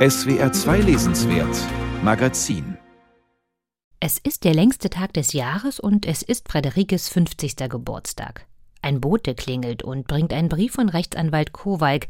SWR 2 Lesenswert Magazin Es ist der längste Tag des Jahres und es ist Frederikes 50. Geburtstag. Ein Bote klingelt und bringt einen Brief von Rechtsanwalt Kowalk.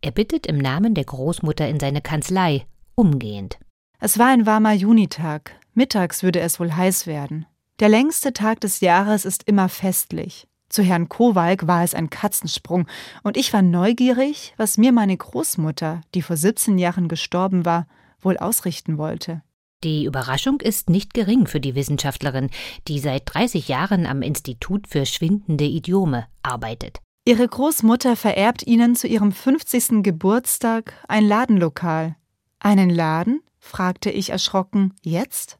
Er bittet im Namen der Großmutter in seine Kanzlei, umgehend. Es war ein warmer Junitag. Mittags würde es wohl heiß werden. Der längste Tag des Jahres ist immer festlich. Zu Herrn Kowalk war es ein Katzensprung, und ich war neugierig, was mir meine Großmutter, die vor 17 Jahren gestorben war, wohl ausrichten wollte. Die Überraschung ist nicht gering für die Wissenschaftlerin, die seit 30 Jahren am Institut für schwindende Idiome arbeitet. Ihre Großmutter vererbt ihnen zu ihrem 50. Geburtstag ein Ladenlokal. Einen Laden? fragte ich erschrocken. Jetzt?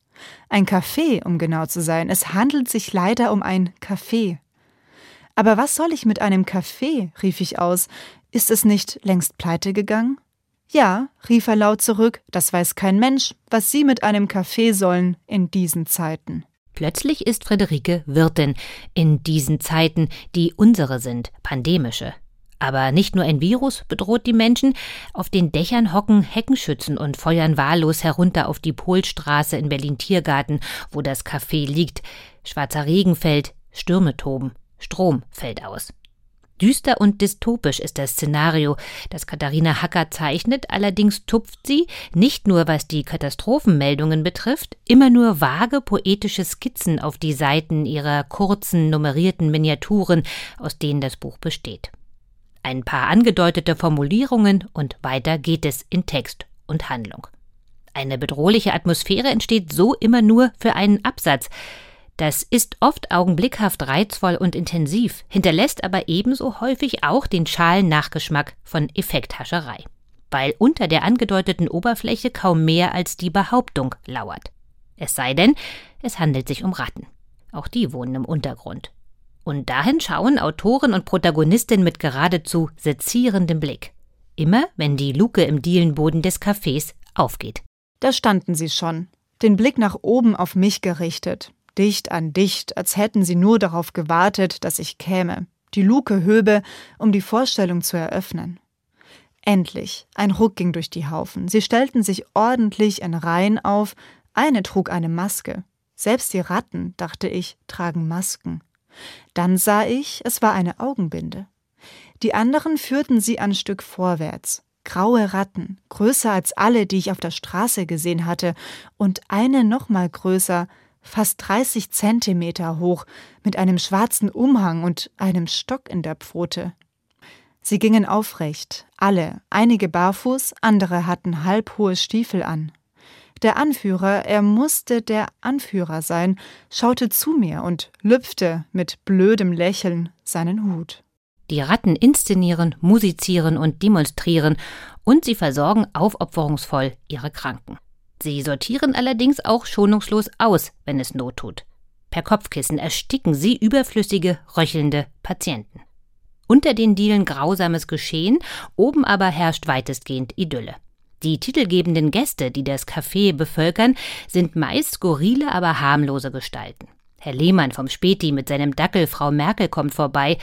Ein Café, um genau zu sein. Es handelt sich leider um ein Café. Aber was soll ich mit einem Kaffee? rief ich aus. Ist es nicht längst pleite gegangen? Ja, rief er laut zurück, das weiß kein Mensch, was Sie mit einem Kaffee sollen in diesen Zeiten. Plötzlich ist Friederike Wirtin in diesen Zeiten, die unsere sind, pandemische. Aber nicht nur ein Virus bedroht die Menschen, auf den Dächern hocken Heckenschützen und feuern wahllos herunter auf die Polstraße in Berlin-Tiergarten, wo das Café liegt. Schwarzer Regen fällt, Stürme toben. Strom fällt aus. Düster und dystopisch ist das Szenario, das Katharina Hacker zeichnet, allerdings tupft sie, nicht nur was die Katastrophenmeldungen betrifft, immer nur vage poetische Skizzen auf die Seiten ihrer kurzen, nummerierten Miniaturen, aus denen das Buch besteht. Ein paar angedeutete Formulierungen und weiter geht es in Text und Handlung. Eine bedrohliche Atmosphäre entsteht so immer nur für einen Absatz, das ist oft augenblickhaft reizvoll und intensiv, hinterlässt aber ebenso häufig auch den schalen Nachgeschmack von Effekthascherei, weil unter der angedeuteten Oberfläche kaum mehr als die Behauptung lauert. Es sei denn, es handelt sich um Ratten. Auch die wohnen im Untergrund. Und dahin schauen Autorin und Protagonistin mit geradezu sezierendem Blick. Immer, wenn die Luke im Dielenboden des Cafés aufgeht. Da standen sie schon, den Blick nach oben auf mich gerichtet, dicht an dicht, als hätten sie nur darauf gewartet, dass ich käme, die Luke höbe, um die Vorstellung zu eröffnen. Endlich, ein Ruck ging durch die Haufen. Sie stellten sich ordentlich in Reihen auf, eine trug eine Maske. Selbst die Ratten, dachte ich, tragen Masken. Dann sah ich, es war eine Augenbinde. Die anderen führten sie ein Stück vorwärts. Graue Ratten, größer als alle, die ich auf der Straße gesehen hatte, und eine noch mal größer, fast 30 Zentimeter hoch, mit einem schwarzen Umhang und einem Stock in der Pfote. Sie gingen aufrecht, alle, einige barfuß, andere hatten halbhohe Stiefel an. Der Anführer, er musste der Anführer sein, schaute zu mir und lüpfte mit blödem Lächeln seinen Hut. Die Ratten inszenieren, musizieren und demonstrieren, und sie versorgen aufopferungsvoll ihre Kranken. Sie sortieren allerdings auch schonungslos aus, wenn es Not tut. Per Kopfkissen ersticken sie überflüssige, röchelnde Patienten. Unter den Dielen grausames Geschehen, oben aber herrscht weitestgehend Idylle. Die titelgebenden Gäste, die das Café bevölkern, sind meist skurrile, aber harmlose Gestalten. Herr Lehmann vom Späti mit seinem Dackel Frau Merkel kommt vorbei,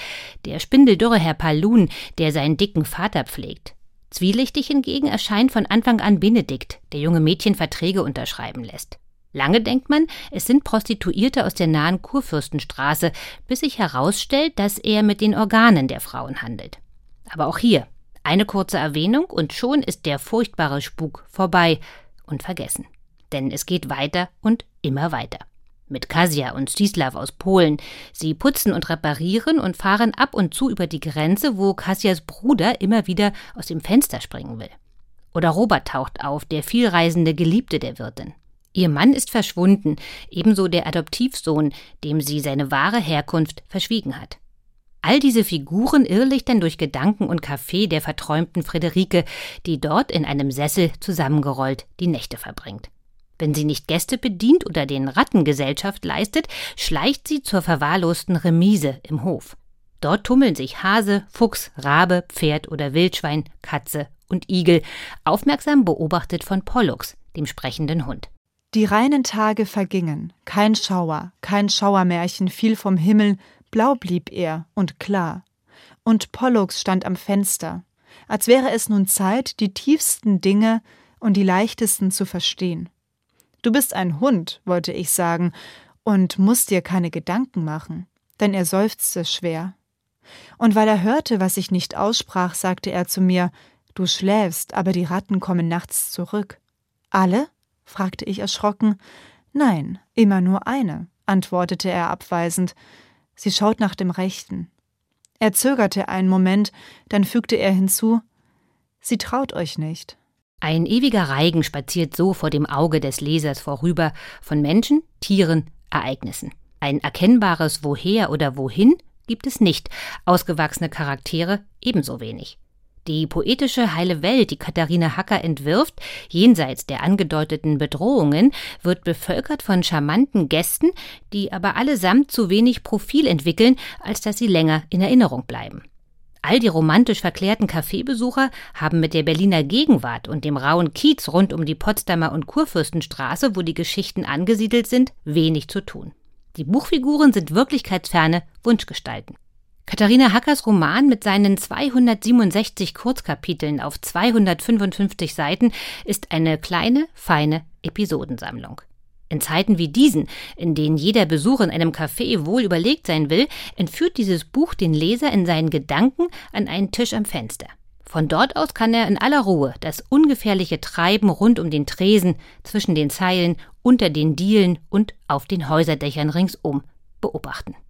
der spindeldürre Herr Palun, der seinen dicken Vater pflegt. Zwielichtig hingegen erscheint von Anfang an Benedikt, der junge Mädchen Verträge unterschreiben lässt. Lange denkt man, es sind Prostituierte aus der nahen Kurfürstenstraße, bis sich herausstellt, dass er mit den Organen der Frauen handelt. Aber auch hier, eine kurze Erwähnung und schon ist der furchtbare Spuk vorbei und vergessen. Denn es geht weiter und immer weiter mit Kasia und Stislav aus Polen. Sie putzen und reparieren und fahren ab und zu über die Grenze, wo Kasias Bruder immer wieder aus dem Fenster springen will. Oder Robert taucht auf, der vielreisende Geliebte der Wirtin. Ihr Mann ist verschwunden, ebenso der Adoptivsohn, dem sie seine wahre Herkunft verschwiegen hat. All diese Figuren irrlichtern durch Gedanken und Café der verträumten Friederike, die dort in einem Sessel zusammengerollt die Nächte verbringt. Wenn sie nicht Gäste bedient oder den Ratten Gesellschaft leistet, schleicht sie zur verwahrlosten Remise im Hof. Dort tummeln sich Hase, Fuchs, Rabe, Pferd oder Wildschwein, Katze und Igel, aufmerksam beobachtet von Pollux, dem sprechenden Hund. Die reinen Tage vergingen, kein Schauer, kein Schauermärchen fiel vom Himmel, blau blieb er und klar. Und Pollux stand am Fenster, als wäre es nun Zeit, die tiefsten Dinge und die leichtesten zu verstehen. Du bist ein Hund, wollte ich sagen, und musst dir keine Gedanken machen, denn er seufzte schwer. Und weil er hörte, was ich nicht aussprach, sagte er zu mir Du schläfst, aber die Ratten kommen nachts zurück. Alle? fragte ich erschrocken. Nein, immer nur eine, antwortete er abweisend. Sie schaut nach dem Rechten. Er zögerte einen Moment, dann fügte er hinzu Sie traut euch nicht. Ein ewiger Reigen spaziert so vor dem Auge des Lesers vorüber, von Menschen, Tieren, Ereignissen. Ein erkennbares Woher oder Wohin gibt es nicht, ausgewachsene Charaktere ebenso wenig. Die poetische heile Welt, die Katharina Hacker entwirft, jenseits der angedeuteten Bedrohungen, wird bevölkert von charmanten Gästen, die aber allesamt zu wenig Profil entwickeln, als dass sie länger in Erinnerung bleiben. All die romantisch verklärten Kaffeebesucher haben mit der Berliner Gegenwart und dem rauen Kiez rund um die Potsdamer und Kurfürstenstraße, wo die Geschichten angesiedelt sind, wenig zu tun. Die Buchfiguren sind wirklichkeitsferne Wunschgestalten. Katharina Hackers Roman mit seinen 267 Kurzkapiteln auf 255 Seiten ist eine kleine, feine Episodensammlung. In Zeiten wie diesen, in denen jeder Besuch in einem Café wohl überlegt sein will, entführt dieses Buch den Leser in seinen Gedanken an einen Tisch am Fenster. Von dort aus kann er in aller Ruhe das ungefährliche Treiben rund um den Tresen, zwischen den Zeilen, unter den Dielen und auf den Häuserdächern ringsum beobachten.